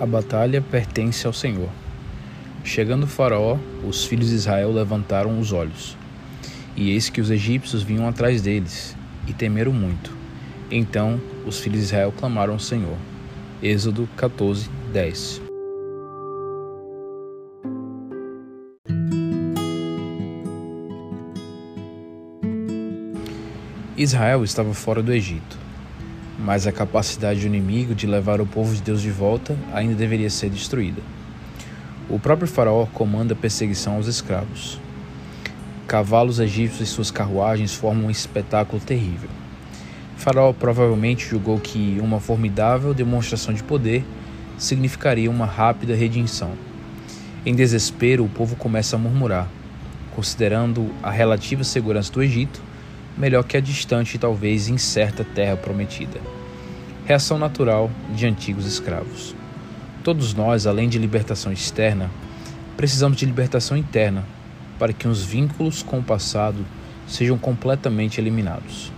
A batalha pertence ao Senhor. Chegando Faraó, os filhos de Israel levantaram os olhos. E eis que os egípcios vinham atrás deles, e temeram muito. Então os filhos de Israel clamaram ao Senhor. Êxodo 14, 10. Israel estava fora do Egito, mas a capacidade do inimigo de levar o povo de Deus de volta ainda deveria ser destruída. O próprio Faraó comanda perseguição aos escravos. Cavalos egípcios e suas carruagens formam um espetáculo terrível. Faraó provavelmente julgou que uma formidável demonstração de poder significaria uma rápida redenção. Em desespero, o povo começa a murmurar, considerando a relativa segurança do Egito melhor que a distante e talvez incerta terra prometida. Reação natural de antigos escravos. Todos nós, além de libertação externa, precisamos de libertação interna para que os vínculos com o passado sejam completamente eliminados.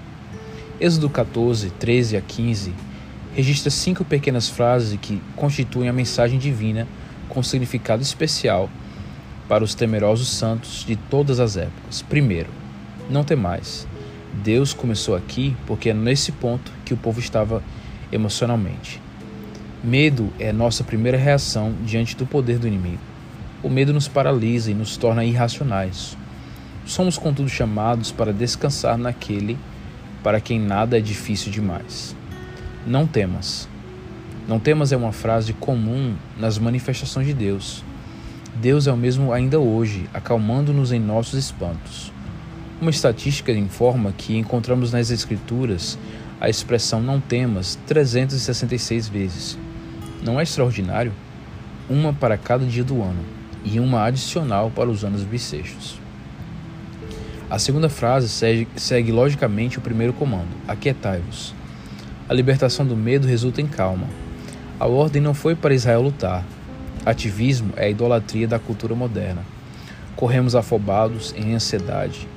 Êxodo 14, 13 a 15 registra cinco pequenas frases que constituem a mensagem divina com significado especial para os temerosos santos de todas as épocas. Primeiro, não temais. Deus começou aqui porque é nesse ponto que o povo estava emocionalmente. Medo é nossa primeira reação diante do poder do inimigo. O medo nos paralisa e nos torna irracionais. Somos, contudo, chamados para descansar naquele para quem nada é difícil demais. Não temas. Não temas é uma frase comum nas manifestações de Deus. Deus é o mesmo ainda hoje, acalmando-nos em nossos espantos. Uma estatística informa que encontramos nas Escrituras a expressão não temas 366 vezes. Não é extraordinário? Uma para cada dia do ano e uma adicional para os anos bissextos. A segunda frase segue, segue logicamente o primeiro comando: Aquietai-vos. A libertação do medo resulta em calma. A ordem não foi para Israel lutar. Ativismo é a idolatria da cultura moderna. Corremos afobados em ansiedade,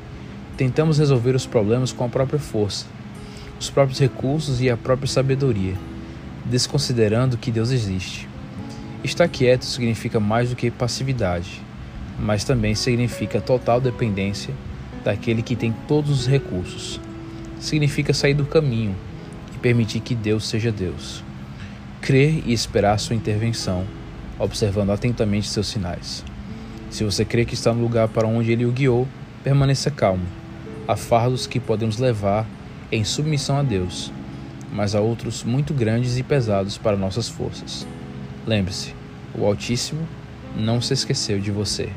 Tentamos resolver os problemas com a própria força, os próprios recursos e a própria sabedoria, desconsiderando que Deus existe. Estar quieto significa mais do que passividade, mas também significa total dependência daquele que tem todos os recursos. Significa sair do caminho e permitir que Deus seja Deus. Crer e esperar sua intervenção, observando atentamente seus sinais. Se você crê que está no lugar para onde ele o guiou, permaneça calmo Há fardos que podemos levar em submissão a Deus, mas há outros muito grandes e pesados para nossas forças. Lembre-se, o Altíssimo não se esqueceu de você.